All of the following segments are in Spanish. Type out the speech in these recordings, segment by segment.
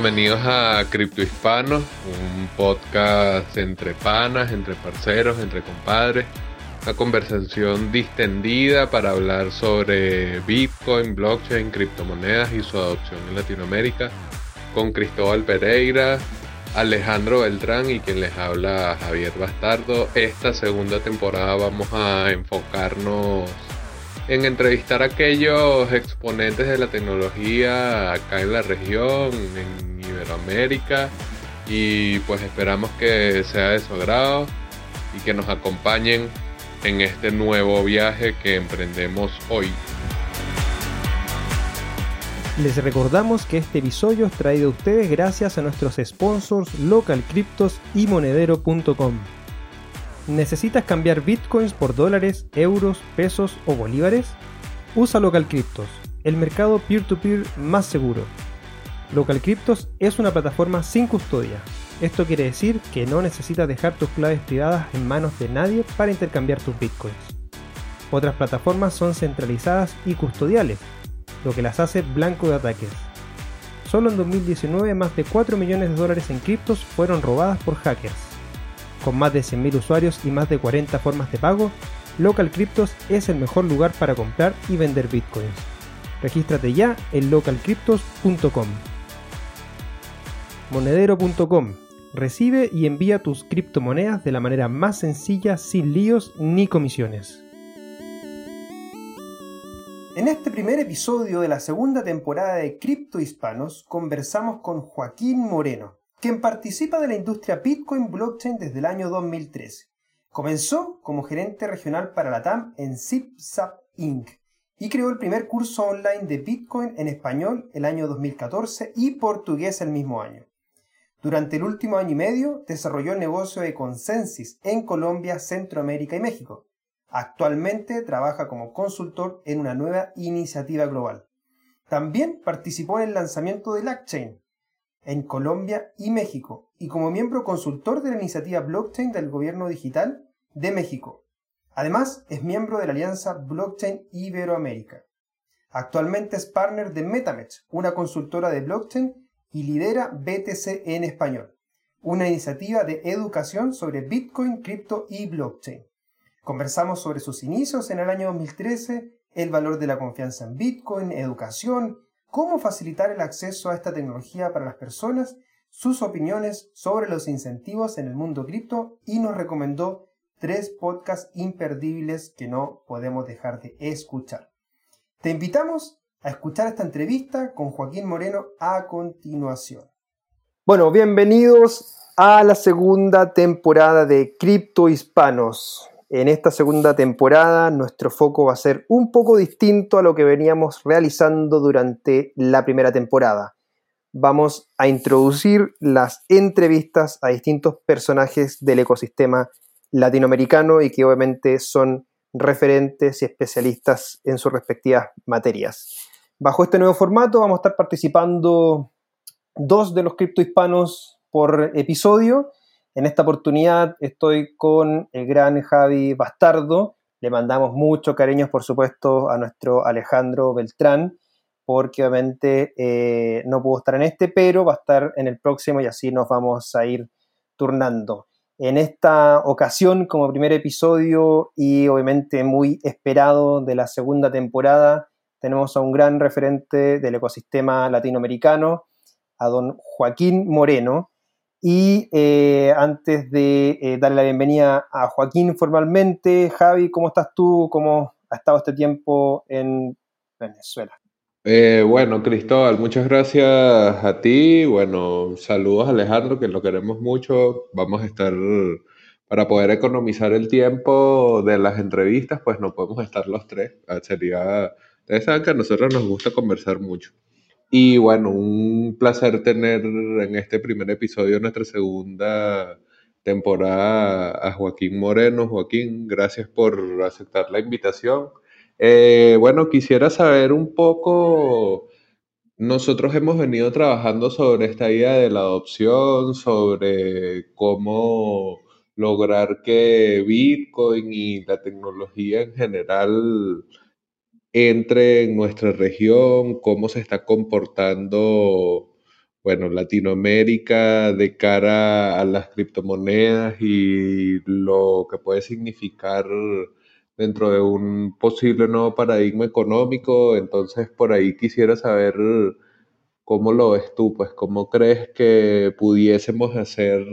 bienvenidos a Cripto Hispanos, un podcast entre panas, entre parceros, entre compadres. Una conversación distendida para hablar sobre Bitcoin, blockchain, criptomonedas y su adopción en Latinoamérica con Cristóbal Pereira, Alejandro Beltrán y quien les habla Javier Bastardo. Esta segunda temporada vamos a enfocarnos en entrevistar a aquellos exponentes de la tecnología acá en la región, en Iberoamérica, y pues esperamos que sea de su agrado y que nos acompañen en este nuevo viaje que emprendemos hoy. Les recordamos que este episodio es traído a ustedes gracias a nuestros sponsors Local Cryptos y Monedero.com. ¿Necesitas cambiar bitcoins por dólares, euros, pesos o bolívares? Usa Local Cryptos, el mercado peer-to-peer más seguro. Local Cryptos es una plataforma sin custodia. Esto quiere decir que no necesitas dejar tus claves privadas en manos de nadie para intercambiar tus bitcoins. Otras plataformas son centralizadas y custodiales, lo que las hace blanco de ataques. Solo en 2019 más de 4 millones de dólares en criptos fueron robadas por hackers con más de 100.000 usuarios y más de 40 formas de pago, Local Cryptos es el mejor lugar para comprar y vender bitcoins. Regístrate ya en localcryptos.com. Monedero.com. Recibe y envía tus criptomonedas de la manera más sencilla sin líos ni comisiones. En este primer episodio de la segunda temporada de Cripto Hispanos conversamos con Joaquín Moreno, quien participa de la industria Bitcoin Blockchain desde el año 2013. Comenzó como gerente regional para la TAM en ZipZap Inc. y creó el primer curso online de Bitcoin en español el año 2014 y portugués el mismo año. Durante el último año y medio desarrolló el negocio de Consensus en Colombia, Centroamérica y México. Actualmente trabaja como consultor en una nueva iniciativa global. También participó en el lanzamiento de LackChain, en Colombia y México, y como miembro consultor de la iniciativa Blockchain del Gobierno Digital de México. Además, es miembro de la alianza Blockchain Iberoamérica. Actualmente es partner de MetaMetch, una consultora de blockchain, y lidera BTC en español, una iniciativa de educación sobre Bitcoin, cripto y blockchain. Conversamos sobre sus inicios en el año 2013, el valor de la confianza en Bitcoin, educación, cómo facilitar el acceso a esta tecnología para las personas, sus opiniones sobre los incentivos en el mundo cripto y nos recomendó tres podcasts imperdibles que no podemos dejar de escuchar. Te invitamos a escuchar esta entrevista con Joaquín Moreno a continuación. Bueno, bienvenidos a la segunda temporada de Cripto Hispanos. En esta segunda temporada nuestro foco va a ser un poco distinto a lo que veníamos realizando durante la primera temporada. Vamos a introducir las entrevistas a distintos personajes del ecosistema latinoamericano y que obviamente son referentes y especialistas en sus respectivas materias. Bajo este nuevo formato vamos a estar participando dos de los criptohispanos por episodio en esta oportunidad estoy con el gran Javi Bastardo. Le mandamos muchos cariños, por supuesto, a nuestro Alejandro Beltrán, porque obviamente eh, no pudo estar en este, pero va a estar en el próximo y así nos vamos a ir turnando. En esta ocasión, como primer episodio y obviamente muy esperado de la segunda temporada, tenemos a un gran referente del ecosistema latinoamericano, a don Joaquín Moreno, y eh, antes de eh, darle la bienvenida a Joaquín formalmente, Javi, ¿cómo estás tú? ¿Cómo ha estado este tiempo en Venezuela? Eh, bueno, Cristóbal, muchas gracias a ti. Bueno, saludos a Alejandro, que lo queremos mucho. Vamos a estar, para poder economizar el tiempo de las entrevistas, pues no podemos estar los tres. Ah, sería, ustedes saben que a nosotros nos gusta conversar mucho. Y bueno, un placer tener en este primer episodio de nuestra segunda temporada a Joaquín Moreno. Joaquín, gracias por aceptar la invitación. Eh, bueno, quisiera saber un poco, nosotros hemos venido trabajando sobre esta idea de la adopción, sobre cómo lograr que Bitcoin y la tecnología en general entre en nuestra región, cómo se está comportando, bueno, Latinoamérica de cara a las criptomonedas y lo que puede significar dentro de un posible nuevo paradigma económico. Entonces, por ahí quisiera saber cómo lo ves tú, pues cómo crees que pudiésemos hacer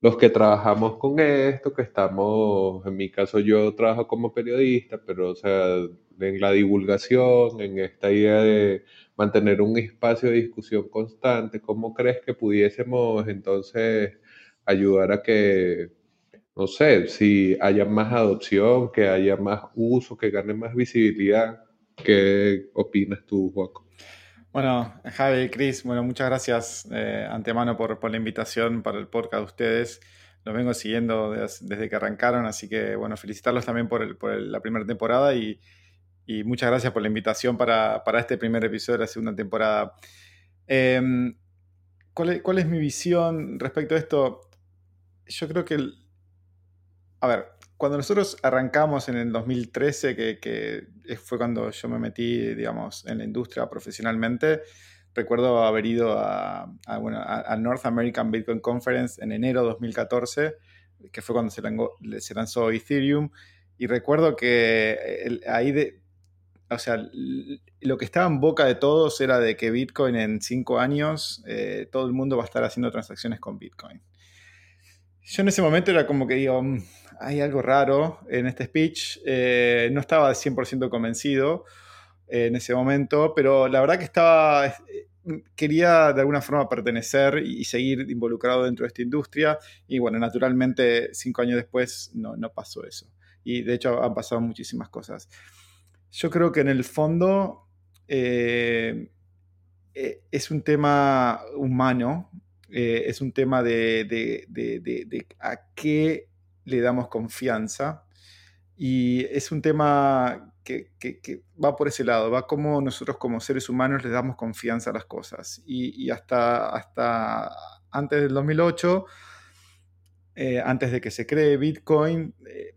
los que trabajamos con esto, que estamos, en mi caso yo trabajo como periodista, pero o sea, en la divulgación, en esta idea de mantener un espacio de discusión constante, ¿cómo crees que pudiésemos entonces ayudar a que, no sé, si haya más adopción, que haya más uso, que gane más visibilidad? ¿Qué opinas tú, Juaco? Bueno, Javi, Cris, bueno, muchas gracias eh, antemano por, por, la invitación para el podcast de ustedes. Los vengo siguiendo desde, que arrancaron, así que bueno, felicitarlos también por, por la primera temporada y, y, muchas gracias por la invitación para, para, este primer episodio de la segunda temporada. Em, ¿cuál, es, ¿cuál, es, mi visión respecto a esto? Yo creo que, a ver, cuando nosotros arrancamos en el 2013, que, fue cuando yo me metí, digamos, en la industria profesionalmente, recuerdo haber ido a, a, North American Bitcoin Conference en enero de 2014, que fue cuando se, se lanzó Ethereum, y recuerdo que ahí de, o sea, lo que estaba en boca de todos era de que Bitcoin en cinco años, eh, todo el mundo va a estar haciendo transacciones con Bitcoin. Yo en ese momento era como que digo, mm, hay algo raro en este speech. Eh, no estaba 100% convencido eh, en ese momento, pero la verdad que estaba, quería de alguna forma pertenecer y, seguir involucrado dentro de esta industria. Y bueno, naturalmente, cinco años después no, no pasó eso. Y de hecho han pasado muchísimas cosas. Yo creo que en el fondo es un tema humano, es un tema de, a qué le damos confianza. Y es un tema que, va por ese lado, va como nosotros como seres humanos le damos confianza a las cosas. Y, hasta, hasta antes del 2008, eh, antes de que se cree Bitcoin, eh,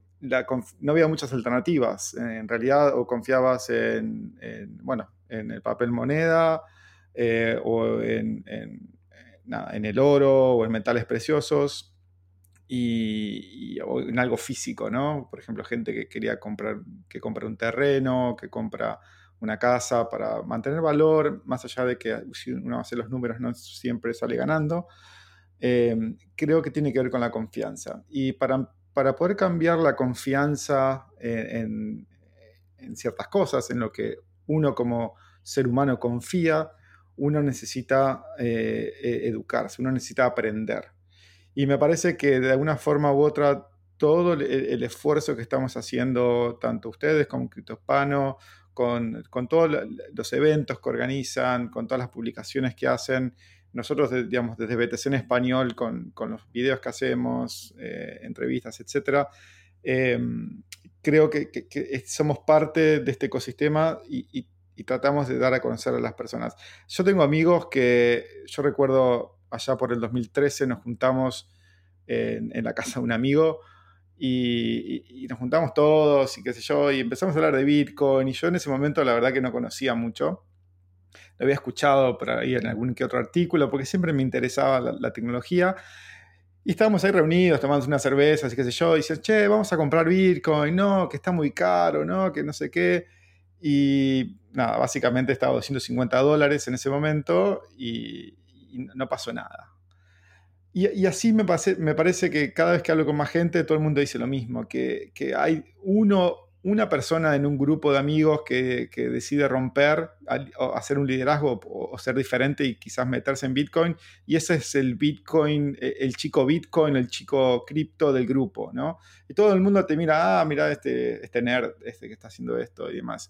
no había muchas alternativas. En realidad, o confiabas en, bueno, en el papel moneda eh, o en, en el oro o en metales preciosos y, en algo físico, ¿no? Por ejemplo, gente que quería comprar, que compra un terreno, que compra una casa para mantener valor, más allá de que si uno hace los números no siempre sale ganando. Em, creo que tiene que ver con la confianza. Y para, para poder cambiar la confianza en, ciertas cosas, en lo que uno como ser humano confía, uno necesita eh, e, educarse, uno necesita aprender. Y me parece que de alguna forma u otra todo el, esfuerzo que estamos haciendo, tanto ustedes como Criptospano, con, con todos los eventos que organizan, con todas las publicaciones que hacen, nosotros, digamos, desde BTC en español, con, con los videos que hacemos, eh, entrevistas, etc., em, creo que, que, somos parte de este ecosistema y, y, y, tratamos de dar a conocer a las personas. Yo tengo amigos que, yo recuerdo allá por el 2013 nos juntamos en, la casa de un amigo y, nos juntamos todos y qué sé yo, y empezamos a hablar de Bitcoin y yo en ese momento la verdad que no conocía mucho. Lo había escuchado por ahí en algún que otro artículo porque siempre me interesaba la, tecnología. Y estábamos ahí reunidos, tomando unas cervezas y qué sé yo, y dicen, che, vamos a comprar Bitcoin, no, que está muy caro, no, que no sé qué. Y nada, básicamente estaba 250 dólares en ese momento y, no pasó nada. Y, así me, me, parece que cada vez que hablo con más gente, todo el mundo dice lo mismo, que, que hay uno, una persona en un grupo de amigos que, que decide romper, hacer un liderazgo o, ser diferente y quizás meterse en Bitcoin, y ese es el Bitcoin, e, el chico Bitcoin, el chico cripto del grupo, ¿no? Y todo el mundo te mira, ah, mira este, este nerd, este que está haciendo esto y demás.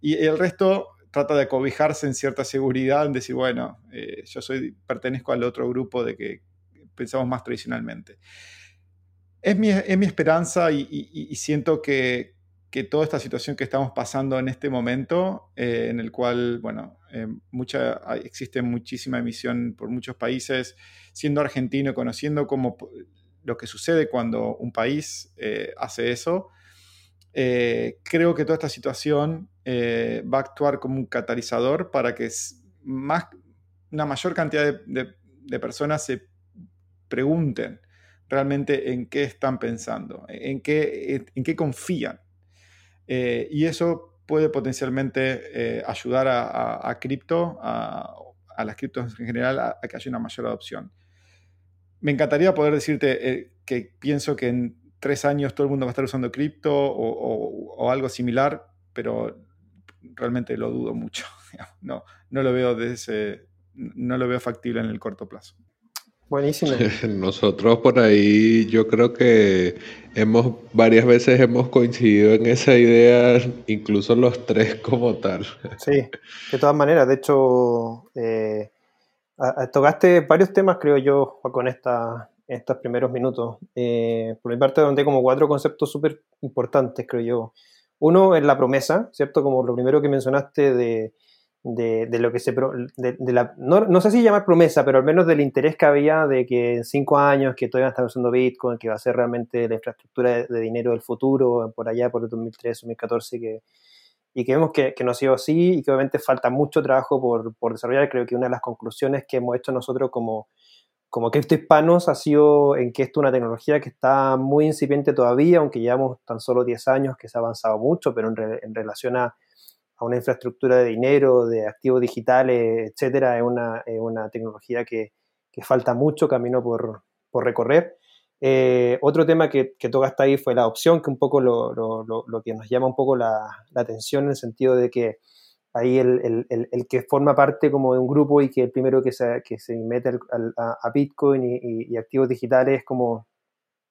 Y el resto trata de cobijarse en cierta seguridad, en decir, bueno, eh, yo soy, pertenezco al otro grupo de que pensamos más tradicionalmente. Es mi, mi esperanza y, siento que, que, toda esta situación que estamos pasando en este momento, eh, en el cual, bueno, eh, existe muchísima emisión por muchos países, siendo argentino, conociendo cómo, lo que sucede cuando un país hace eso, creo que toda esta situación eh, va a actuar como un catalizador para que más, una mayor cantidad de, personas se pregunten realmente en qué están pensando, en qué, en qué confían. Eh, y eso puede potencialmente eh, ayudar a, cripto, a, las criptos en general, a, que haya una mayor adopción. Me encantaría poder decirte eh, que pienso que en tres años todo el mundo va a estar usando cripto o, algo similar, pero realmente lo dudo mucho. No, no lo veo desde no lo veo factible en el corto plazo. Buenísimo. Nosotros por ahí yo creo que hemos varias veces hemos coincidido en esa idea, incluso los tres como tal. Sí, de todas maneras, de hecho, eh, tocaste varios temas, creo yo, con esta, estos primeros minutos. Eh, por mi parte, donde como cuatro conceptos súper importantes, creo yo. Uno es la promesa, ¿cierto? Como lo primero que mencionaste de de, lo que se... De, la, no, sé si llamar promesa, pero al menos del interés que había de que en cinco años que todavía están usando Bitcoin, que va a ser realmente la infraestructura de, dinero del futuro, por allá, por el 2013, 2014, que, y que vemos que, que no ha sido así y que obviamente falta mucho trabajo por, por desarrollar. Creo que una de las conclusiones que hemos hecho nosotros como, como cripto hispanos ha sido en que esto es una tecnología que está muy incipiente todavía, aunque llevamos tan solo 10 años, que se ha avanzado mucho, pero en, en relación a una infraestructura de dinero, de activos digitales, etcétera, es una, una tecnología que, que, falta mucho camino por, por recorrer. Eh, otro tema que, que tocaste ahí fue la adopción, que un poco lo, lo, lo, que nos llama un poco la, la, atención en el sentido de que ahí el, el, el, que forma parte como de un grupo y que el primero que se, que se mete a, a, Bitcoin y, y, activos digitales es como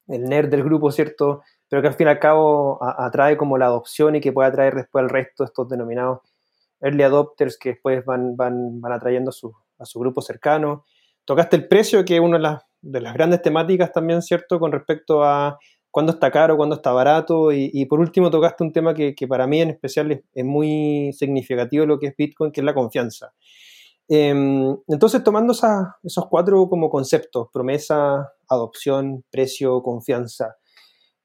el nerd del grupo, ¿cierto? Pero que al fin y al cabo atrae como la adopción y que puede atraer después al resto estos denominados early adopters que después van, van, van atrayendo a su, grupo cercano. Tocaste el precio, que es una de las, de las grandes temáticas también, ¿cierto? Con respecto a cuándo está caro, cuándo está barato. Y, por último tocaste un tema que, para mí en especial es, muy significativo lo que es Bitcoin, que es la confianza. Em, entonces, tomando esos cuatro como conceptos, promesa, adopción, precio, confianza,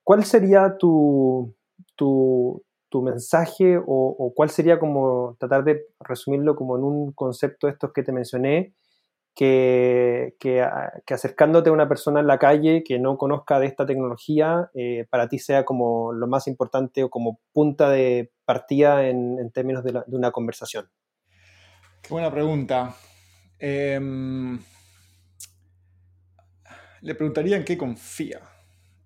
¿cuál sería tu, tu, mensaje o, cuál sería como tratar de resumirlo como en un concepto de estos que te mencioné, que, que, acercándote a una persona en la calle que no conozca de esta tecnología, eh, para ti sea como lo más importante o como punta de partida en, términos de, una conversación? Qué buena pregunta. Em, le preguntaría en qué confía.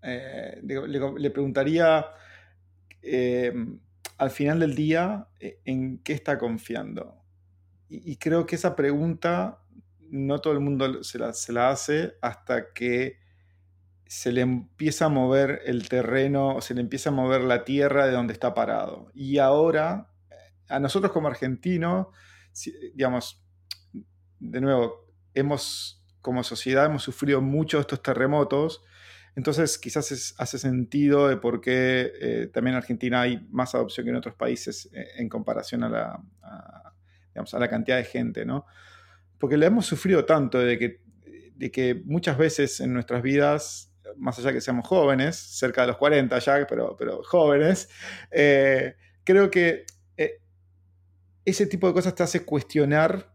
Eh, le, preguntaría eh, al final del día eh, en qué está confiando. Y, creo que esa pregunta no todo el mundo se la, hace hasta que se le empieza a mover el terreno, se le empieza a mover la tierra de donde está parado. Y ahora, a nosotros como argentinos, digamos, de nuevo, hemos, como sociedad hemos sufrido mucho estos terremotos entonces, quizás hace sentido de por qué eh, también en Argentina hay más adopción que en otros países eh, en comparación a la, digamos, a la cantidad de gente, ¿no? Porque le hemos sufrido tanto de que, de que muchas veces en nuestras vidas, más allá que seamos jóvenes, cerca de los 40 ya, pero, pero jóvenes, eh, creo que ese tipo de cosas te hace cuestionar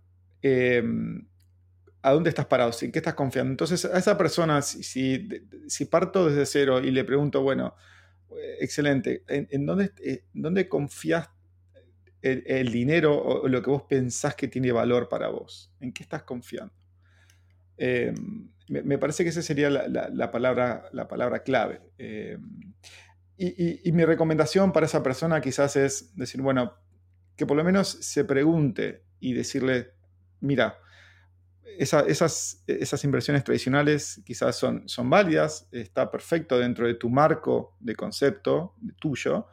a dónde estás parado, en qué estás confiando. Entonces, a esa persona, si, si, parto desde cero y le pregunto, bueno, eh, excelente, ¿en, dónde, eh, dónde, confías el, dinero o lo que vos pensás que tiene valor para vos? ¿En qué estás confiando? Me, parece que esa sería la, palabra, la palabra clave. Y, y mi recomendación para esa persona quizás es decir, bueno, que por lo menos se pregunte y decirle, mira, esas, esas, inversiones tradicionales quizás son, son válidas, está perfecto dentro de tu marco de concepto tuyo,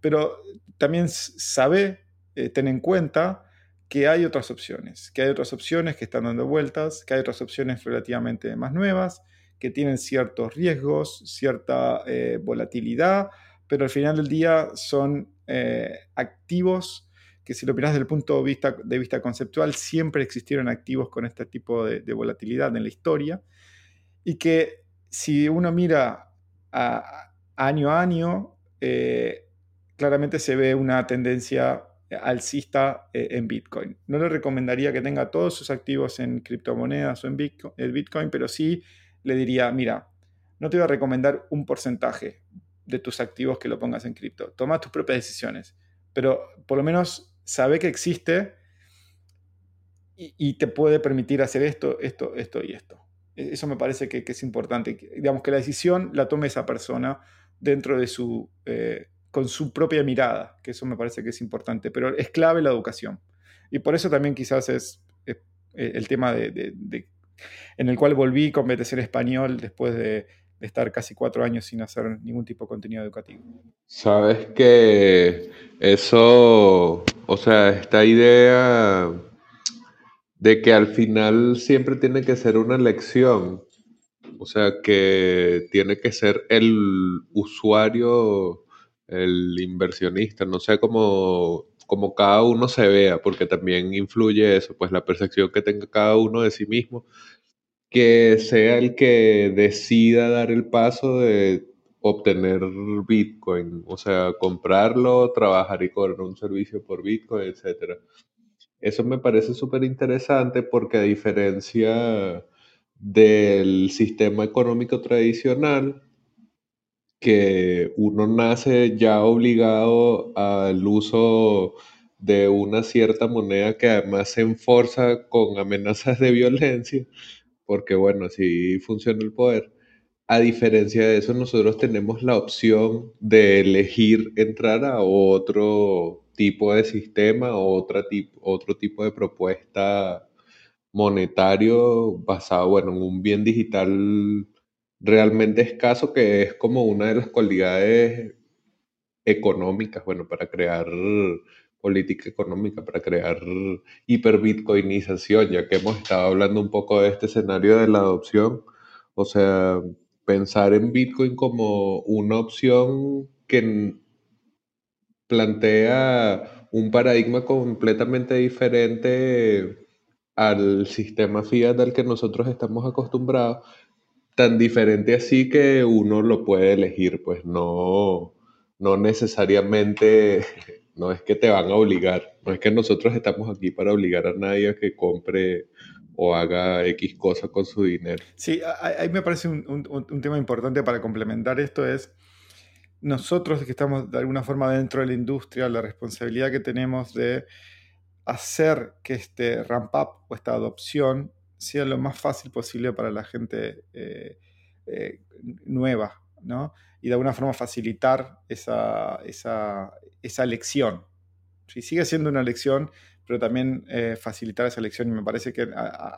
pero también sabe, eh, ten en cuenta que hay otras opciones, que hay otras opciones que están dando vueltas, que hay otras opciones relativamente más nuevas, que tienen ciertos riesgos, cierta eh, volatilidad, pero al final del día son eh, activos que si lo miras desde el punto de vista, de vista conceptual, siempre existieron activos con este tipo de, volatilidad en la historia, y que si uno mira año a año, eh, claramente se ve una tendencia alcista en Bitcoin. No le recomendaría que tenga todos sus activos en criptomonedas o en Bitcoin, pero sí le diría, mira, no te voy a recomendar un porcentaje de tus activos que lo pongas en cripto. Toma tus propias decisiones, pero por lo menos sabe que existe y, te puede permitir hacer esto, esto, esto y esto. E, eso me parece que, es importante. Digamos que la decisión la tome esa persona dentro de su, eh, con su propia mirada, que eso me parece que es importante, pero es clave la educación. Y por eso también quizás es, el tema de, en el cual volví con BTC en español después de, estar casi cuatro años sin hacer ningún tipo de contenido educativo. Sabes que eso, o sea, esta idea de que al final siempre tiene que ser una elección, o sea, que tiene que ser el usuario, el inversionista, no sé cómo, cómo cada uno se vea, porque también influye eso, pues la percepción que tenga cada uno de sí mismo, que sea el que decida dar el paso de obtener Bitcoin, o sea, comprarlo, trabajar y cobrar un servicio por Bitcoin, etcétera. Eso me parece súper interesante porque a diferencia del sistema económico tradicional, que uno nace ya obligado al uso de una cierta moneda que además se enforza con amenazas de violencia, porque bueno, así funciona el poder. A diferencia de eso, nosotros tenemos la opción de elegir entrar a otro tipo de sistema o otro tipo de propuesta monetario basado bueno, en un bien digital realmente escaso que es como una de las cualidades económicas, bueno, para crear política económica, para crear hiperbitcoinización, ya que hemos estado hablando un poco de este escenario de la adopción, o sea, pensar en Bitcoin como una opción que plantea un paradigma completamente diferente al sistema fiat al que nosotros estamos acostumbrados, tan diferente así que uno lo puede elegir, pues no, no necesariamente, no es que te van a obligar, no es que nosotros estamos aquí para obligar a nadie a que compre o haga X cosa con su dinero. Sí, ahí me parece un, un tema importante para complementar esto es nosotros que estamos de alguna forma dentro de la industria, la responsabilidad que tenemos de hacer que este ramp up o esta adopción sea lo más fácil posible para la gente eh, eh, nueva, ¿no? Y de alguna forma facilitar esa, esa, esa lección. Sigue siendo una lección, pero también eh, facilitar esa lección y me parece que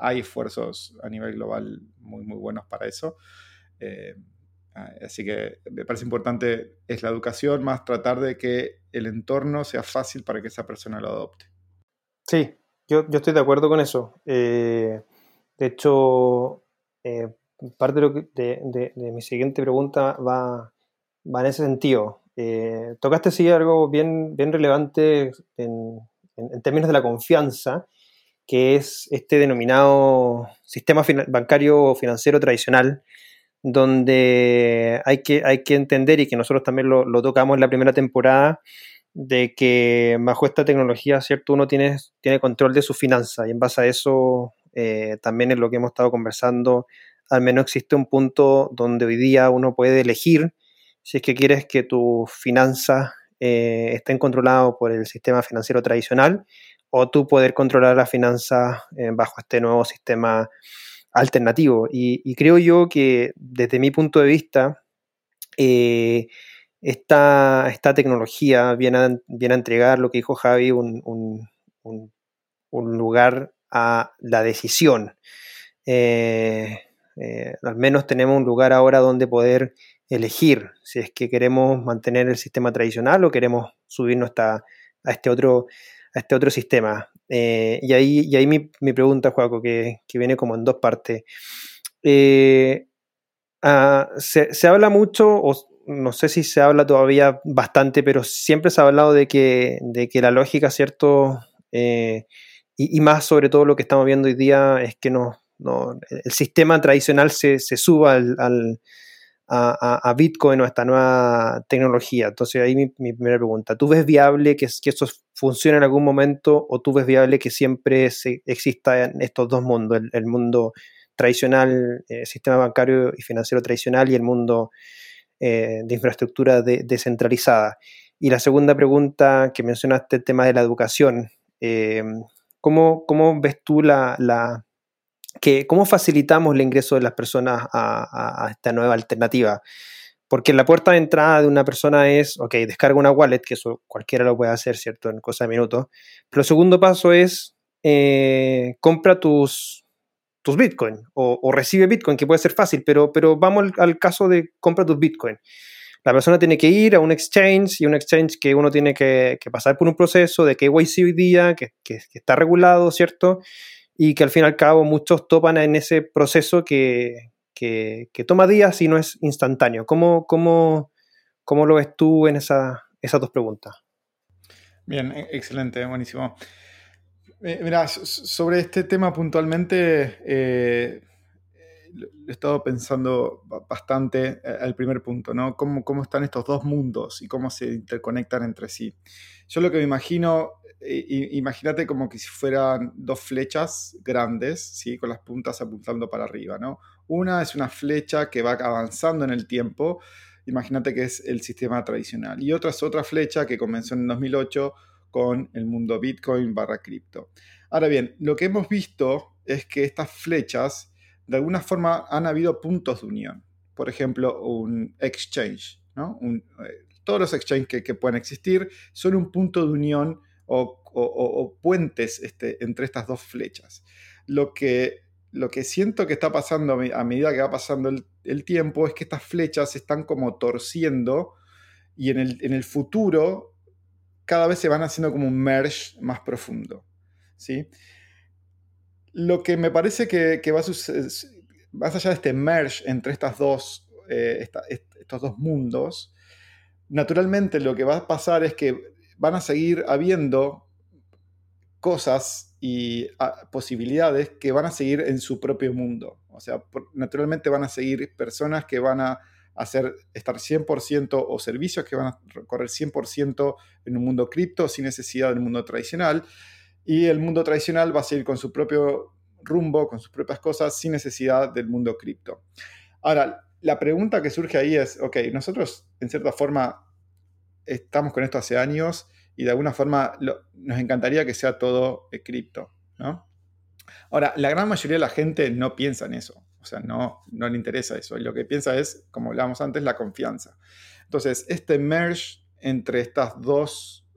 hay esfuerzos a nivel global muy, muy buenos para eso. Ah, así que me parece importante es la educación, más tratar de que el entorno sea fácil para que esa persona lo adopte. Sí, yo, estoy de acuerdo con eso. Eh, de hecho, eh, parte de, mi siguiente pregunta va, en ese sentido. Eh, tocaste sí algo bien, bien relevante en, términos de la confianza, que es este denominado sistema bancario financiero tradicional, donde hay que, hay que entender, y que nosotros también lo, tocamos en la primera temporada, de que bajo esta tecnología, ¿cierto? Uno tiene, control de su finanzas y en base a eso, eh, también en lo que hemos estado conversando, al menos existe un punto donde hoy día uno puede elegir si es que quieres que tus finanzas eh, estén controladas por el sistema financiero tradicional o tú poder controlar las finanzas eh, bajo este nuevo sistema alternativo. Y, creo yo que desde mi punto de vista, eh, esta, tecnología viene a, viene a, entregar lo que dijo Javi, un, lugar a la decisión. Eh, al menos tenemos un lugar ahora donde poder elegir si es que queremos mantener el sistema tradicional o queremos subirnos a este otro a este otro sistema. Eh, y ahí, y ahí mi, pregunta, Juaco, que, viene como en dos partes. Eh, ah, se, habla mucho, o no sé si se habla todavía bastante, pero siempre se ha hablado de que, de que la lógica, ¿cierto? Eh, y, más sobre todo lo que estamos viendo hoy día es que no, el sistema tradicional se, suba al a, Bitcoin o a esta nueva tecnología. Entonces ahí mi, primera pregunta, ¿tú ves viable que, que eso funcione en algún momento o tú ves viable que siempre se, exista en estos dos mundos, el, mundo tradicional, eh, sistema bancario y financiero tradicional y el mundo eh, de infraestructura descentralizada. Y la segunda pregunta que mencionaste, el tema de la educación. Eh, ¿cómo, ves tú la que, cómo facilitamos el ingreso de las personas a, esta nueva alternativa? Porque la puerta de entrada de una persona es, ok, descarga una wallet, que eso cualquiera lo puede hacer, ¿cierto? En cosa de minutos. Pero el segundo paso es, eh, compra tus, tus Bitcoin o, recibe Bitcoin, que puede ser fácil, pero, pero vamos al, caso de compra tus Bitcoin. La persona tiene que ir a un exchange y un exchange que uno tiene que, pasar por un proceso de KYC hoy día, que, que, está regulado, ¿cierto? Y que al fin y al cabo muchos topan en ese proceso que, toma días y no es instantáneo. ¿Cómo, cómo, cómo lo ves tú en esa, esas dos preguntas? Bien, e, excelente, buenísimo. Eh, mira, sobre este tema puntualmente, eh, he estado pensando bastante eh, al primer punto, ¿no? ¿Cómo, ¿Cómo, están estos dos mundos y cómo se interconectan entre sí? Yo lo que me imagino, imagínate como que si fueran dos flechas grandes, ¿sí? Con las puntas apuntando para arriba, ¿no? Una es una flecha que va avanzando en el tiempo, imagínate que es el sistema tradicional, y otra es otra flecha que comenzó en 2008 con el mundo Bitcoin barra cripto. Ahora bien, lo que hemos visto es que estas flechas, de alguna forma, han habido puntos de unión. Por ejemplo, un exchange. ¿no? Eh, todos los exchanges que, pueden existir son un punto de unión o, puentes este, entre estas dos flechas. Lo que, lo que siento que está pasando a medida que va pasando el, tiempo es que estas flechas se están como torciendo y en el, en el futuro cada vez se van haciendo como un merge más profundo. ¿sí? Lo que me parece que, va a suceder, más allá de este merge entre estas dos, eh, estos dos mundos, naturalmente lo que va a pasar es que van a seguir habiendo cosas y ah, posibilidades que van a seguir en su propio mundo. O sea, naturalmente van a seguir personas que van a hacer estar 100% o servicios que van a correr 100% en un mundo cripto sin necesidad del mundo tradicional. Y el mundo tradicional va a seguir con su propio rumbo, con sus propias cosas, sin necesidad del mundo cripto. Ahora, la pregunta que surge ahí es, ok, nosotros en cierta forma estamos con esto hace años y de alguna forma nos encantaría que sea todo cripto, ¿no? Ahora, la gran mayoría de la gente no piensa en eso. O sea, no, no le interesa eso. Y lo que piensa es, como hablábamos antes, la confianza. Entonces, este merge entre estas dos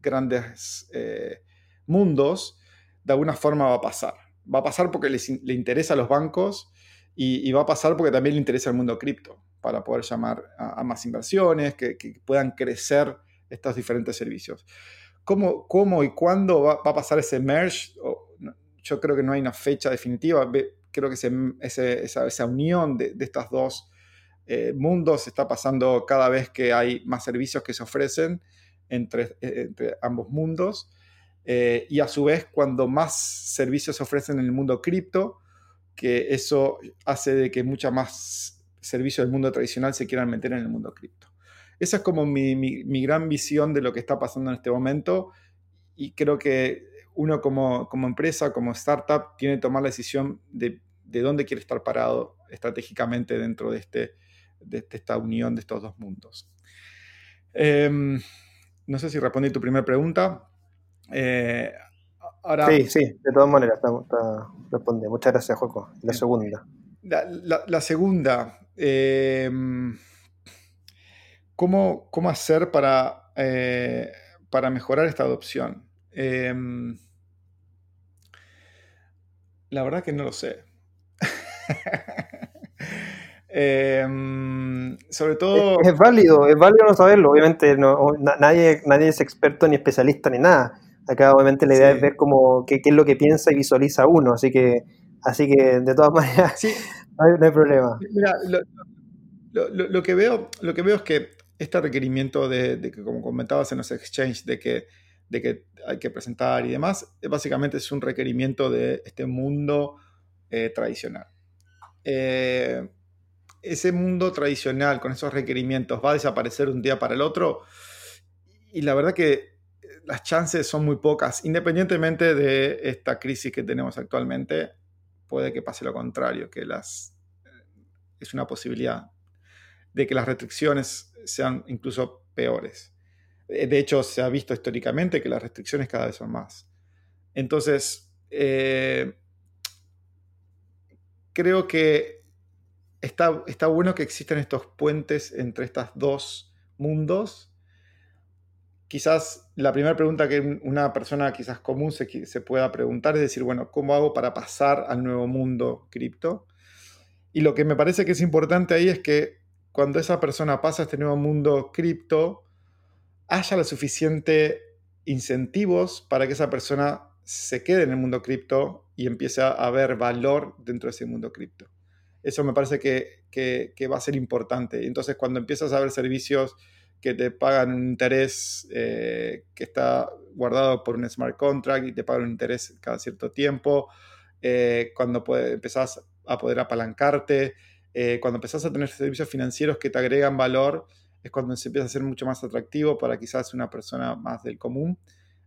grandes eh, mundos, de alguna forma va a pasar. Va a pasar porque le interesa a los bancos y, va a pasar porque también le interesa al mundo cripto, para poder llamar a, más inversiones, que, puedan crecer estos diferentes servicios. ¿Cómo, cómo y cuándo va, a pasar ese merge? yo creo que no hay una fecha definitiva creo que esa, unión de, estos dos eh, mundos está pasando cada vez que hay más servicios que se ofrecen entre, eh, ambos mundos. Eh, y a su vez, cuando más servicios se ofrecen en el mundo cripto, que eso hace de que muchas más servicios del mundo tradicional se quieran meter en el mundo cripto. Esa es como mi, mi, gran visión de lo que está pasando en este momento y creo que uno como, como empresa, como startup, tiene que tomar la decisión de, de, dónde quiere estar parado estratégicamente dentro de, este, de esta unión de estos dos mundos. Em, no sé si respondí tu primera pregunta. Eh, ahora, sí, sí, de todas maneras, responde. Muchas gracias, Joco. La segunda. La, segunda, em, ¿cómo, ¿cómo, hacer para, eh, para mejorar esta adopción? Em, la verdad que no lo sé. Em, sobre todo... Es, válido, es válido no saberlo. Obviamente no, nadie, nadie es experto ni especialista ni nada. Acá obviamente la idea es ver cómo, qué, es lo que piensa y visualiza uno. Así que, así que de todas maneras no, hay, problema. Mira, lo, que veo, lo que veo es que este requerimiento de, de que, como comentabas en los exchanges, de que de que hay que presentar y demás, básicamente es un requerimiento de este mundo eh, tradicional. Eh, ese mundo tradicional con esos requerimientos va a desaparecer un día para el otro y la verdad que las chances son muy pocas. Independientemente de esta crisis que tenemos actualmente, puede que pase lo contrario, que las, es una posibilidad de que las restricciones sean incluso peores. De hecho, se ha visto históricamente que las restricciones cada vez son más. Entonces, eh, creo que está, está bueno que existen estos puentes entre estos dos mundos. Quizás la primera pregunta que una persona quizás común se, pueda preguntar es decir, bueno, ¿cómo hago para pasar al nuevo mundo cripto? Y lo que me parece que es importante ahí es que cuando esa persona pasa a este nuevo mundo cripto, haya lo suficiente incentivos para que esa persona se quede en el mundo cripto y empiece a ver valor dentro de ese mundo cripto. Eso me parece que, va a ser importante. Entonces, cuando empiezas a ver servicios que te pagan un interés eh, que está guardado por un smart contract y te pagan un interés cada cierto tiempo, eh, cuando empezás a poder apalancarte, eh, cuando empezás a tener servicios financieros que te agregan valor, es cuando se empieza a ser mucho más atractivo para quizás una persona más del común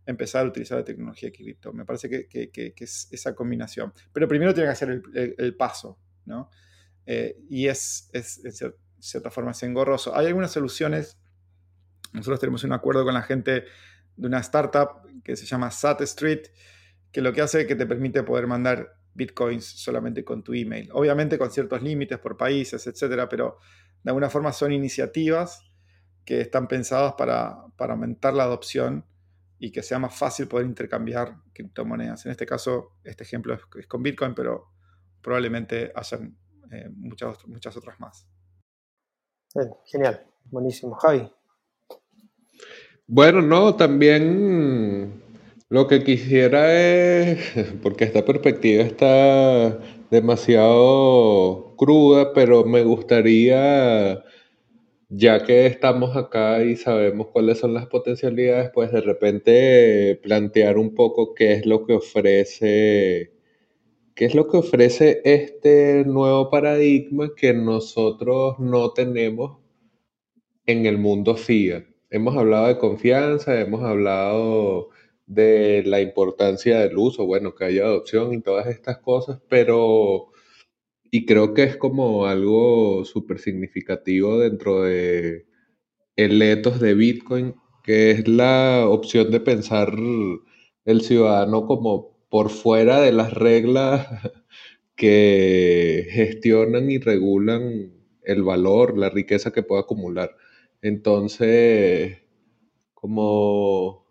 empezar a utilizar la tecnología de cripto. Me parece que, es esa combinación. Pero primero tiene que hacer el, paso, ¿no? Eh, y es, es, en cierta forma, es engorroso. Hay algunas soluciones. Nosotros tenemos un acuerdo con la gente de una startup que se llama Sat Street, que lo que hace es que te permite poder mandar bitcoins solamente con tu email. Obviamente con ciertos límites por países, etcétera, pero de alguna forma son iniciativas que están pensadas para, aumentar la adopción y que sea más fácil poder intercambiar criptomonedas. En este caso, este ejemplo es, con Bitcoin, pero probablemente hayan eh, muchas, muchas otras más. genial, buenísimo. Javi. Bueno, no, también lo que quisiera es, porque esta perspectiva está demasiado cruda, pero me gustaría, ya que estamos acá y sabemos cuáles son las potencialidades, pues de repente plantear un poco qué es lo que ofrece, qué es lo que ofrece este nuevo paradigma que nosotros no tenemos en el mundo fiat. Hemos hablado de confianza, hemos hablado de la importancia del uso, bueno, que haya adopción y todas estas cosas, pero, y creo que es como algo súper significativo dentro de el ethos de Bitcoin, que es la opción de pensar el ciudadano como por fuera de las reglas que gestionan y regulan el valor, la riqueza que puede acumular. Entonces, como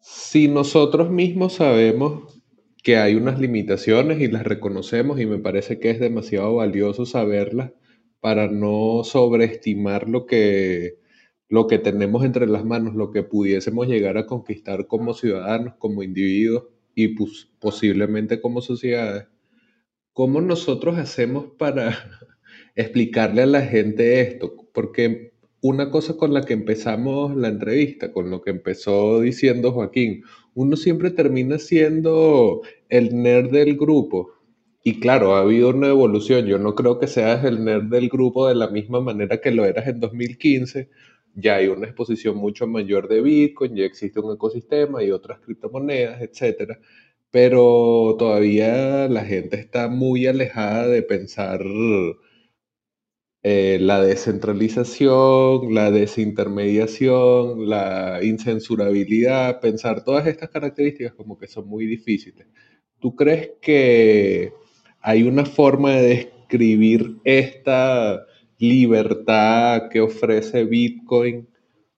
si nosotros mismos sabemos que hay unas limitaciones y las reconocemos y me parece que es demasiado valioso saberlas para no sobreestimar lo que, lo que tenemos entre las manos, lo que pudiésemos llegar a conquistar como ciudadanos, como individuos y posiblemente como sociedades. ¿Cómo nosotros hacemos para explicarle a la gente esto? Porque una cosa con la que empezamos la entrevista, con lo que empezó diciendo Joaquín, uno siempre termina siendo el nerd del grupo. Y claro, ha habido una evolución. Yo no creo que seas el nerd del grupo de la misma manera que lo eras en 2015. Ya hay una exposición mucho mayor de Bitcoin, ya existe un ecosistema y otras criptomonedas, etc. Pero todavía la gente está muy alejada de pensar eh, la descentralización, la desintermediación, la incensurabilidad, pensar todas estas características como que son muy difíciles. ¿Tú crees que hay una forma de describir esta libertad que ofrece Bitcoin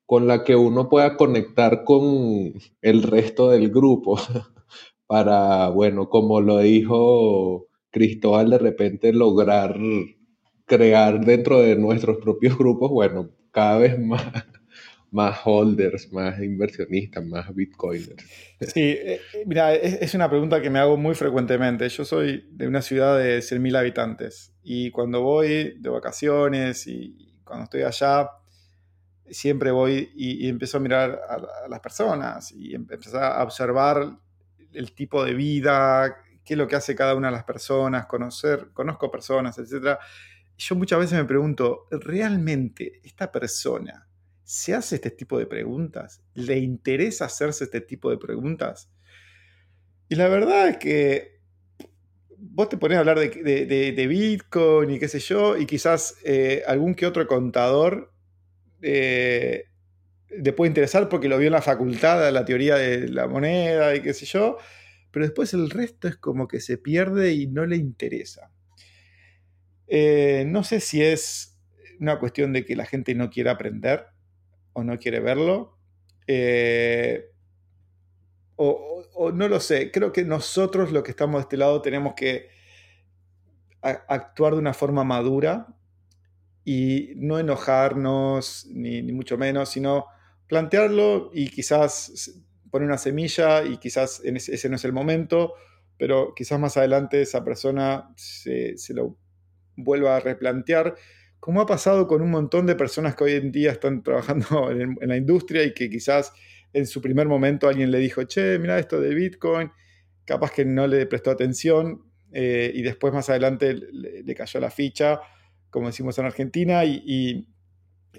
con la que uno pueda conectar con el resto del grupo para, bueno, como lo dijo Cristóbal, de repente lograr crear dentro de nuestros propios grupos, bueno, cada vez más, más holders, más inversionistas, más bitcoiners. Sí, eh, eh, mira, es, una pregunta que me hago muy frecuentemente. Yo soy de una ciudad de 100.000 habitantes y cuando voy de vacaciones y cuando estoy allá, siempre voy y, empiezo a mirar a, las personas y em, empiezo a observar el tipo de vida, qué es lo que hace cada una de las personas, conocer, conozco personas, etcétera yo muchas veces me pregunto, ¿realmente esta persona ¿se hace este tipo de preguntas? ¿Le interesa hacerse este tipo de preguntas? Y la verdad es que vos te ponés a hablar de, Bitcoin y qué sé yo, y quizás eh, algún que otro contador eh, le puede interesar porque lo vio en la facultad, la teoría de la moneda y qué sé yo, pero después el resto es como que se pierde y no le interesa. Eh, no sé si es una cuestión de que la gente no quiere aprender o no quiere verlo. Eh, o, no lo sé. Creo que nosotros, los que estamos de este lado, tenemos que actuar de una forma madura y no enojarnos, ni, mucho menos, sino plantearlo y quizás poner una semilla y quizás ese, no es el momento, pero quizás más adelante esa persona se, se lo vuelva a replantear, como ha pasado con un montón de personas que hoy en día están trabajando en, la industria y que quizás en su primer momento alguien le dijo, che, mira esto de Bitcoin, capaz que no le prestó atención eh, y después más adelante le, cayó la ficha, como decimos en Argentina, y,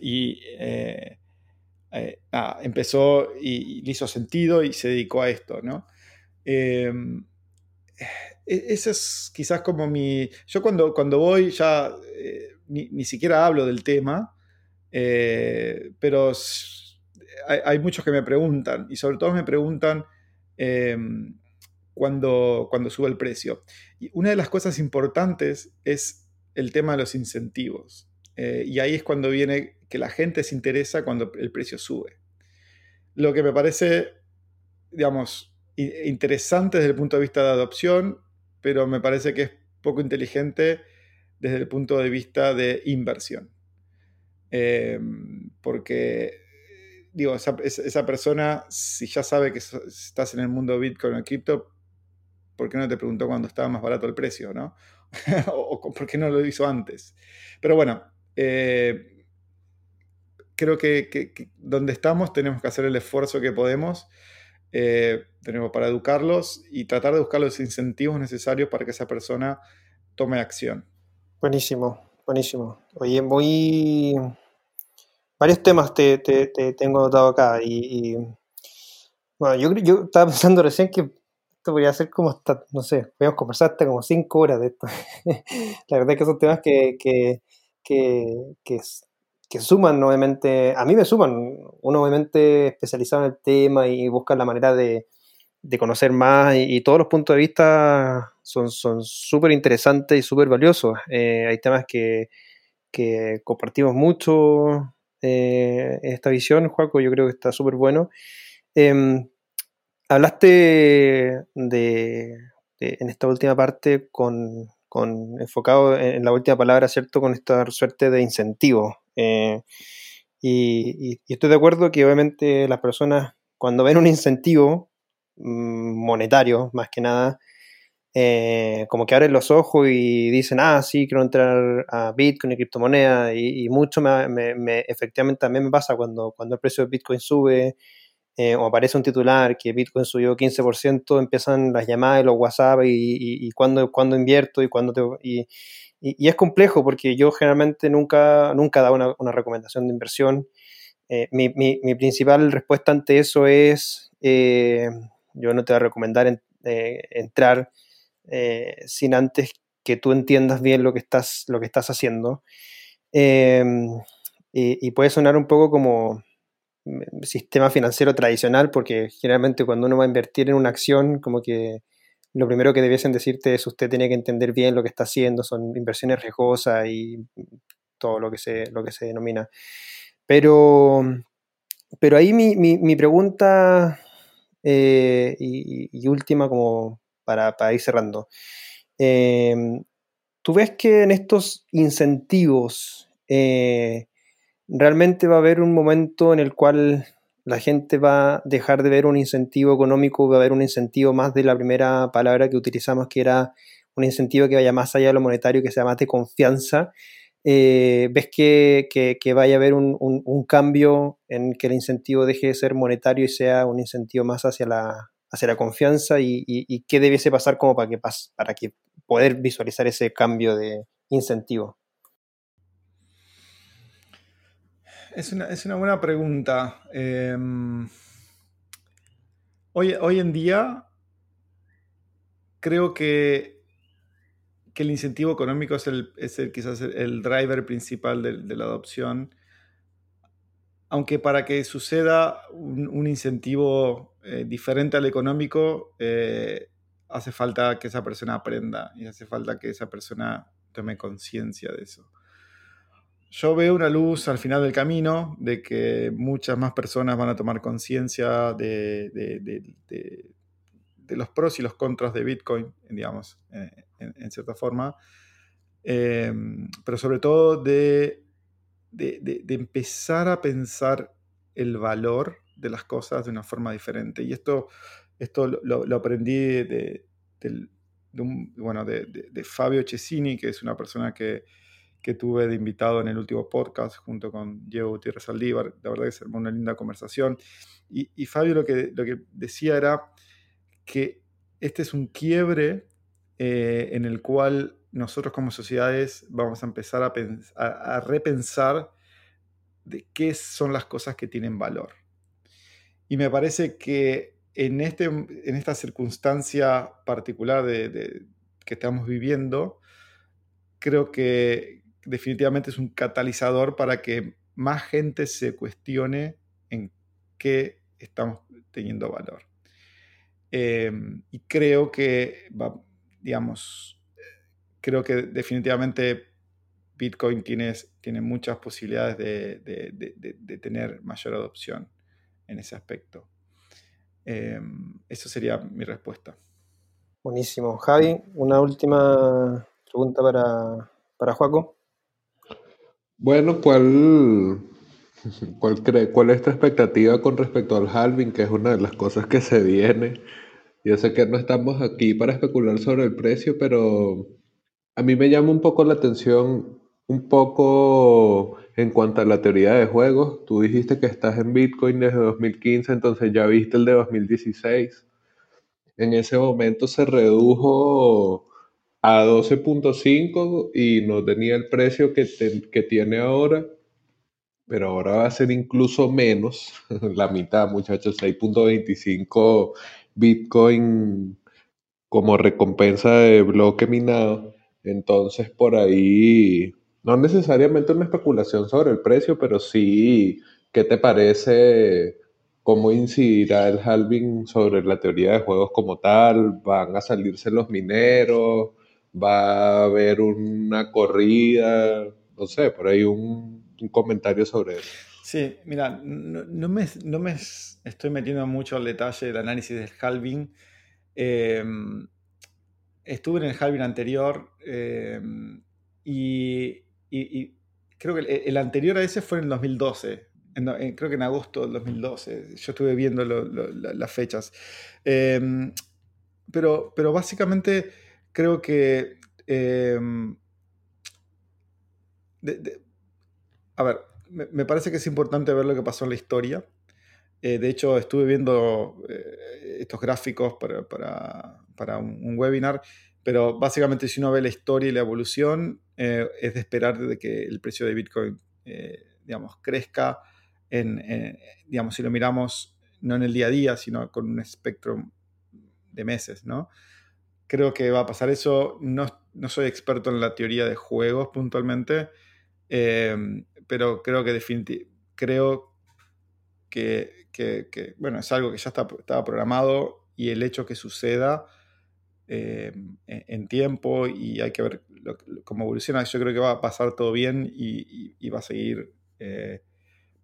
eh, eh, empezó y, le hizo sentido y se dedicó a esto, ¿no? E-, ese es quizás como mi... Yo cuando, cuando voy ya eh, ni, siquiera hablo del tema, eh, pero hay, muchos que me preguntan y sobre todo me preguntan em, cuando, cuando sube el precio. Y una de las cosas importantes es el tema de los incentivos. Eh, y ahí es cuando viene que la gente se interesa cuando el precio sube. Lo que me parece, digamos, interesante desde el punto de vista de adopción pero me parece que es poco inteligente desde el punto de vista de inversión. Em, porque, digo, esa, persona, si ya sabe que estás en el mundo Bitcoin o cripto, ¿por qué no te preguntó cuando estaba más barato el precio, no? o, por qué no lo hizo antes. Pero bueno, eh, creo que, donde estamos tenemos que hacer el esfuerzo que podemos eh, tenemos para educarlos y tratar de buscar los incentivos necesarios para que esa persona tome acción. Buenísimo, buenísimo. Oye, muy... Varios temas te, tengo anotado acá y, bueno, yo, yo estaba pensando recién que esto podría ser como hasta, no sé, podemos conversar hasta como cinco horas de esto. La verdad es que son temas que, que, que, que, que suman, obviamente, a mí me suman, uno obviamente especializado en el tema y busca la manera de, conocer más y, todos los puntos de vista son súper interesantes y súper valiosos. Eh, hay temas que, compartimos mucho eh, esta visión, Juaco, yo creo que está súper bueno. Em, hablaste de, en esta última parte con, con enfocado en, la última palabra, ¿cierto? Con esta suerte de incentivo. Eh, y, estoy de acuerdo que obviamente las personas cuando ven un incentivo mm, monetario, más que nada, eh, como que abren los ojos y dicen, ah, sí, quiero entrar a Bitcoin y criptomoneda, y, mucho me, efectivamente también me pasa cuando, cuando el precio de Bitcoin sube eh, o aparece un titular que Bitcoin subió 15%, empiezan las llamadas y los WhatsApp y, y, cuándo, invierto y cuándo te, y, y, es complejo porque yo generalmente nunca, nunca he una, una recomendación de inversión. Eh, mi, principal respuesta ante eso es, eh, yo no te voy a recomendar eh, entrar sin antes que tú entiendas bien lo que estás, lo que estás haciendo. Y, y, puede sonar un poco como mm, sistema financiero tradicional, porque generalmente cuando uno va a invertir en una acción, como que lo primero que debiesen decirte es usted tiene que entender bien lo que está haciendo, son inversiones riesgosas y todo lo que se, lo que se denomina. Pero, pero ahí mi, mi, pregunta eh, y, última como para, para ir cerrando. Em, ¿Tú ves que en estos incentivos eh, realmente va a haber un momento en el cual la gente va a dejar de ver un incentivo económico, va a haber un incentivo más de la primera palabra que utilizamos, que era un incentivo que vaya más allá de lo monetario, que sea más de confianza. Eh, ¿Ves que, que, vaya a haber un, un, cambio en que el incentivo deje de ser monetario y sea un incentivo más hacia la, hacia la confianza? ¿Y, y, qué debiese pasar como para que, para que poder visualizar ese cambio de incentivo? Es una, buena pregunta. Em, hoy, hoy, en día creo que, que, el incentivo económico es, el, quizás el, driver principal de, la adopción. Aunque para que suceda un, incentivo eh, diferente al económico, eh, hace falta que esa persona aprenda y hace falta que esa persona tome conciencia de eso yo veo una luz al final del camino de que muchas más personas van a tomar conciencia de, los pros y los contras de Bitcoin, digamos, eh, en, cierta forma, em, pero sobre todo de, empezar a pensar el valor de las cosas de una forma diferente. Y esto, esto lo, aprendí de, bueno, de Fabio Cesini, que es una persona que que tuve de invitado en el último podcast junto con Diego Gutiérrez Aldívar. La verdad que se armó una linda conversación. Y, Fabio lo que, lo que decía era que este es un quiebre eh, en el cual nosotros como sociedades vamos a empezar a, a, repensar de qué son las cosas que tienen valor. Y me parece que en, este, en esta circunstancia particular de, que estamos viviendo, creo que, definitivamente es un catalizador para que más gente se cuestione en qué estamos teniendo valor. Em, y creo que, digamos, creo que definitivamente Bitcoin tiene, muchas posibilidades de, tener mayor adopción en ese aspecto. Em, eso sería mi respuesta. Buenísimo. Javi, una última pregunta para, para Joaco. Bueno, ¿cuál, cuál, ¿cuál es tu expectativa con respecto al halving, que es una de las cosas que se viene? Yo sé que no estamos aquí para especular sobre el precio, pero a mí me llama un poco la atención, un poco en cuanto a la teoría de juegos. Tú dijiste que estás en Bitcoin desde 2015, entonces ya viste el de 2016. En ese momento se redujo a 12.5 y no tenía el precio que, que tiene ahora, pero ahora va a ser incluso menos, la mitad, muchachos, 6.25 Bitcoin como recompensa de bloque minado. Entonces, por ahí, no necesariamente una especulación sobre el precio, pero sí, ¿qué te parece? ¿Cómo incidirá el halving sobre la teoría de juegos como tal? ¿Van a salirse los mineros? Va a haber una corrida, no sé, por ahí un, comentario sobre eso. Sí, mira, no, me, no, me, estoy metiendo mucho al detalle del análisis del halving. Em, estuve en el halving anterior em, y, creo que el, anterior a ese fue en el 2012. creo que en agosto del 2012. Yo estuve viendo las fechas. Em, pero, pero básicamente creo que... Em, a ver, me, parece que es importante ver lo que pasó en la historia. Eh, de hecho, estuve viendo eh, estos gráficos para, un, webinar, pero básicamente si uno ve la historia y la evolución, eh, es de esperar de que el precio de Bitcoin, digamos, crezca en, digamos, si lo miramos no en el día a día, sino con un espectro de meses, ¿no? Creo que va a pasar eso. No, soy experto en la teoría de juegos puntualmente, eh, pero creo que definitivamente creo que, bueno, es algo que ya está, estaba programado y el hecho que suceda eh, en, tiempo y hay que ver cómo evoluciona. Yo creo que va a pasar todo bien y, va a seguir eh,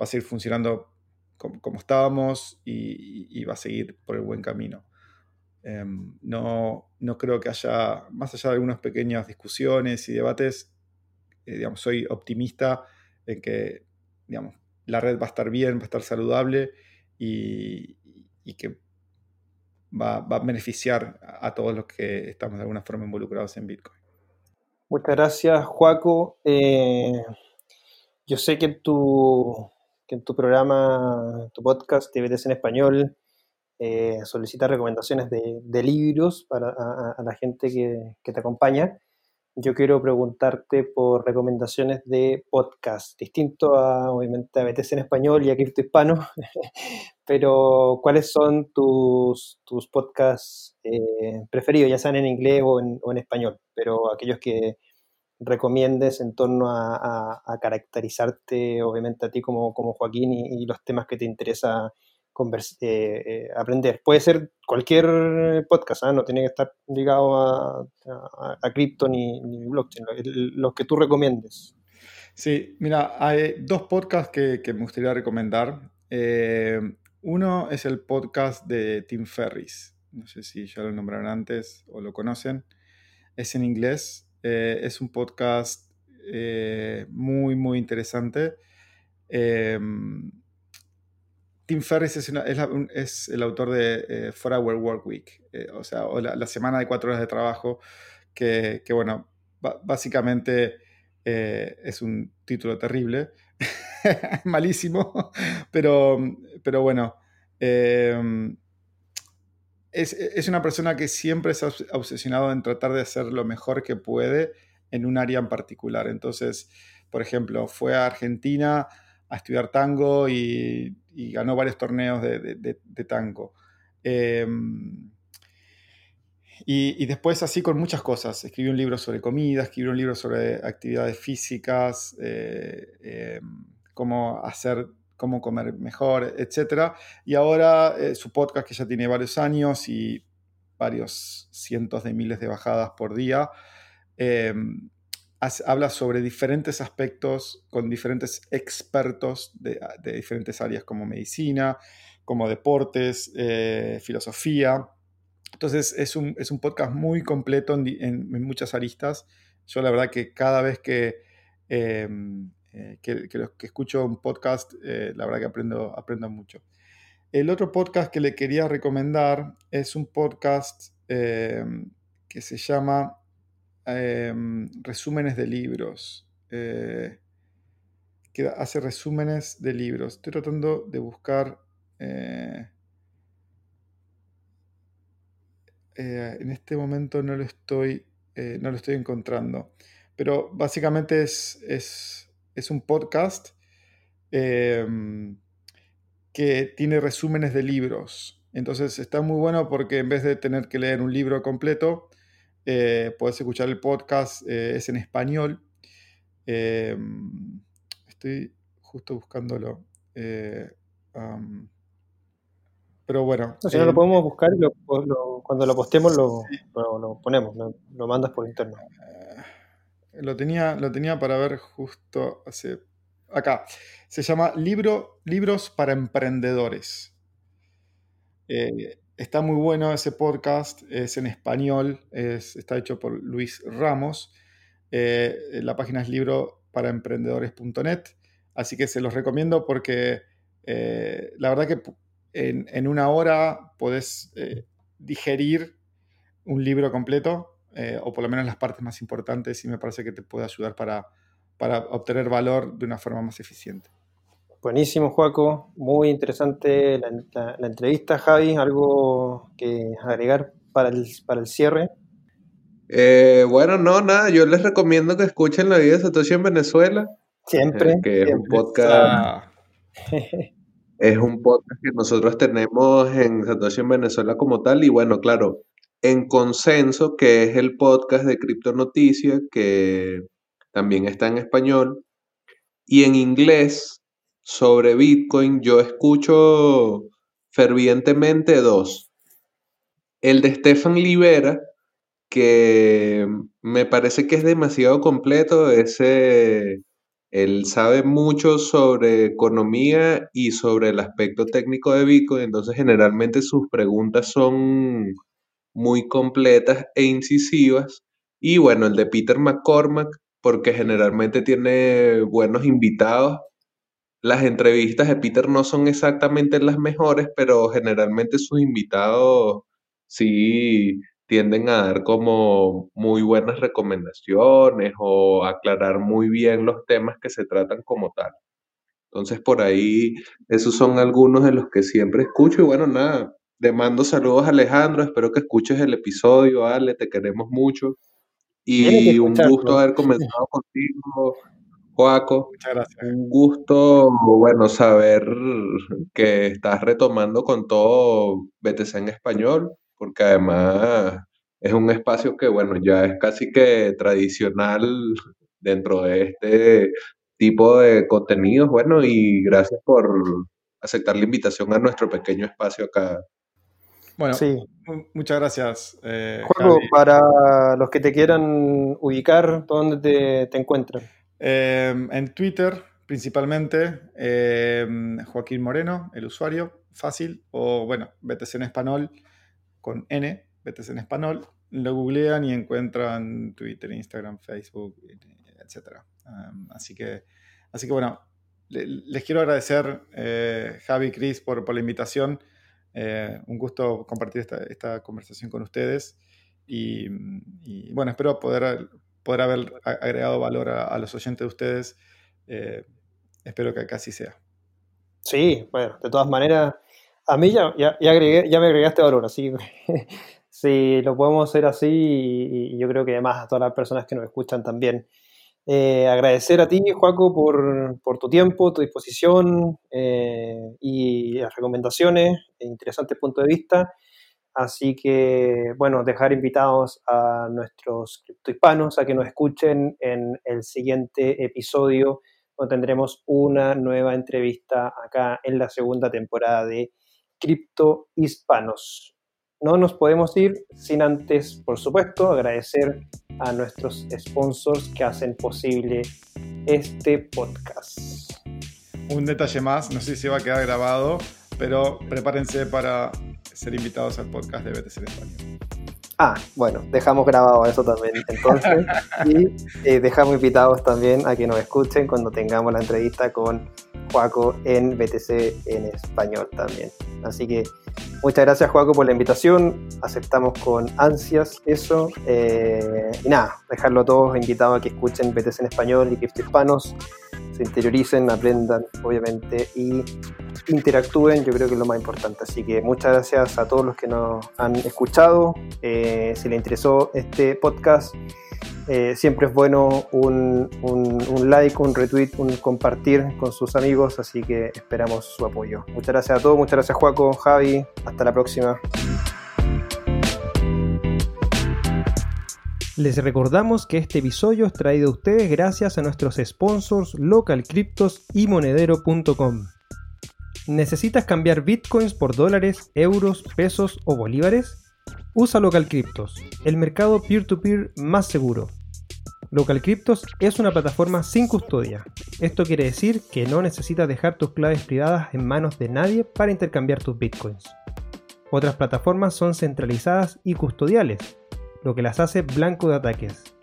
va a seguir funcionando como, estábamos y, va a seguir por el buen camino. Em, no, no, creo que haya, más allá de algunas pequeñas discusiones y debates, eh, digamos, soy optimista en que digamos, la red va a estar bien, va a estar saludable y, que va, a beneficiar a, todos los que estamos de alguna forma involucrados en Bitcoin. Muchas gracias, Juaco. Eh, yo sé que en tu, que en tu programa, tu podcast, TVTs en español, eh, solicita recomendaciones de, libros para a, la gente que, te acompaña. yo quiero preguntarte por recomendaciones de podcast, distinto a, obviamente, a BTC en español y a Cripto Hispano, pero ¿cuáles son tus, tus podcasts eh, preferidos, ya sean en inglés o en, español, pero aquellos que recomiendes en torno a, a, caracterizarte, obviamente, a ti como, como Joaquín y, y los temas que te interesa eh, eh, aprender. Puede ser cualquier podcast, ¿ah? no tiene que estar ligado a, a, cripto ni, ni, blockchain, los que tú recomiendes. Sí, mira, hay dos podcasts que, que me gustaría recomendar. Eh, uno es el podcast de Tim Ferris. No sé si ya lo nombraron antes o lo conocen. Es en inglés. Es un podcast muy, muy interesante. Tim Ferriss es, es, el autor de eh, Four Hour Work Week, eh, o sea, la, semana de cuatro horas de trabajo, que, bueno, básicamente eh, es un título terrible, malísimo, pero, pero bueno, eh, es, es, una persona que siempre se ha obsesionado en tratar de hacer lo mejor que puede en un área en particular. Entonces, por ejemplo, fue a Argentina a estudiar tango y, ganó varios torneos de, tango. Eh, y, después así con muchas cosas. Escribió un libro sobre comida, escribió un libro sobre actividades físicas, eh, eh, cómo hacer, cómo comer mejor, etc. Y ahora eh, su podcast que ya tiene varios años y varios cientos de miles de bajadas por día, habla sobre diferentes aspectos con diferentes expertos de, de diferentes áreas como medicina, como deportes, eh, filosofía. Entonces es un, es un, podcast muy completo en, muchas aristas. Yo la verdad que cada vez que, eh, que, escucho un podcast, eh, la verdad que aprendo, aprendo mucho. El otro podcast que le quería recomendar es un podcast eh, que se llama eh, resúmenes de libros. Eh, que hace resúmenes de libros. Estoy tratando de buscar. Eh, eh en este momento no lo estoy, no lo estoy encontrando. Pero básicamente es, es, es un podcast em, que tiene resúmenes de libros. Entonces está muy bueno porque en vez de tener que leer un libro completo, eh, puedes escuchar el podcast, eh, es en español. Eh, estoy justo buscándolo. Um, pero bueno. No, si no lo podemos buscar lo, lo, cuando lo postemos lo, sí. lo ponemos, lo, mandas por interno. lo, tenía, lo tenía para ver justo hace... Acá. Se llama Libro, Libros para Emprendedores. Eh, Está muy bueno ese podcast, es en español, es, está hecho por Luis Ramos. Eh, la página es libro para emprendedores.net, así que se los recomiendo porque eh, la verdad que en, una hora podés eh, digerir un libro completo, eh, o por lo menos las partes más importantes, y me parece que te puede ayudar para, para obtener valor de una forma más eficiente. Buenísimo, Juaco. Muy interesante la, la, la, entrevista, Javi. ¿Algo que agregar para el, para el cierre? Eh, bueno, no, nada. Yo les recomiendo que escuchen La vida de Satoshi en Venezuela. Siempre. Eh, que siempre. es un podcast. Ah. es un podcast que nosotros tenemos en Satoshi en Venezuela como tal. Y bueno, claro, en Consenso, que es el podcast de Cripto Noticias, que también está en español. Y en inglés, sobre Bitcoin, yo escucho fervientemente dos. El de Stefan Libera, que me parece que es demasiado completo, ese, él sabe mucho sobre economía y sobre el aspecto técnico de Bitcoin, entonces generalmente sus preguntas son muy completas e incisivas. Y bueno, el de Peter McCormack, porque generalmente tiene buenos invitados las entrevistas de Peter no son exactamente las mejores, pero generalmente sus invitados sí tienden a dar como muy buenas recomendaciones o aclarar muy bien los temas que se tratan como tal. Entonces por ahí esos son algunos de los que siempre escucho y bueno, nada, le mando saludos a Alejandro, espero que escuches el episodio, Ale, te queremos mucho Y un gusto haber comenzado contigo, Joaco. Muchas gracias. Un gusto, bueno, saber que estás retomando con todo BTC en español, porque además es un espacio que, bueno, ya es casi que tradicional dentro de este tipo de contenidos. Bueno, y gracias por aceptar la invitación a nuestro pequeño espacio acá. Bueno, muchas gracias. Eh, para los que te quieran ubicar, ¿dónde te, encuentran? Em, en Twitter, principalmente, em, Joaquín Moreno, el usuario, fácil, o bueno, BTC en español con N, BTC en español, lo googlean y encuentran Twitter, Instagram, Facebook, etc. así, que, así que bueno, les quiero agradecer, eh, Javi y Cris, por, la invitación. Eh, un gusto compartir esta, conversación con ustedes. Y, bueno, espero poder, poder haber agregado valor a, los oyentes de ustedes. Eh, espero que así sea. Sí, bueno, de todas maneras, a mí ya, ya, agregué, ya me agregaste valor, así que si lo podemos hacer así y, yo creo que además a todas las personas que nos escuchan también. Eh, agradecer a ti, Juaco, por, por, tu tiempo, tu disposición eh, y las recomendaciones, e interesantes puntos de vista. Así que, bueno, dejar invitados a nuestros criptohispanos a que nos escuchen en el siguiente episodio, donde tendremos una nueva entrevista acá en la segunda temporada de Cripto Hispanos no nos podemos ir sin antes, por supuesto, agradecer a nuestros sponsors que hacen posible este podcast. Un detalle más, no sé si va a quedar grabado, pero prepárense para ser invitados al podcast de BTC Español. Ah, bueno, dejamos grabado eso también entonces y eh, dejamos invitados también a que nos escuchen cuando tengamos la entrevista con Juaco en BTC en español también. Así que muchas gracias Juaco por la invitación, aceptamos con ansias eso eh, y nada, dejarlo a todos invitados a que escuchen BTC en español y que hispanos se interioricen, aprendan obviamente y interactúen, yo creo que es lo más importante. Así que muchas gracias a todos los que nos han escuchado. Eh, si les interesó este podcast, eh, siempre es bueno un, like, un retweet, un compartir con sus amigos, así que esperamos su apoyo. Muchas gracias a todos, muchas gracias Juaco, Javi, hasta la próxima. Les recordamos que este episodio es traído a ustedes gracias a nuestros sponsors Local y Monedero.com. ¿Necesitas cambiar bitcoins por dólares, euros, pesos o bolívares? Usa Local el mercado peer-to-peer -peer más seguro. Local es una plataforma sin custodia. Esto quiere decir que no necesitas dejar tus claves privadas en manos de nadie para intercambiar tus bitcoins. Otras plataformas son centralizadas y custodiales, lo que las hace blanco de ataques.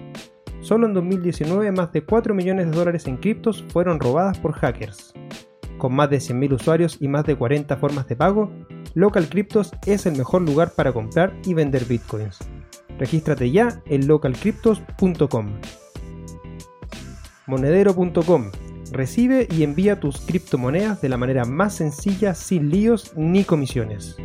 Solo en 2019 más de 4 millones de dólares en criptos fueron robadas por hackers. Con más de 100.000 usuarios y más de 40 formas de pago, Local es el mejor lugar para comprar y vender bitcoins. Regístrate ya en localcryptos.com. Monedero.com. Recibe y envía tus criptomonedas de la manera más sencilla sin líos ni comisiones.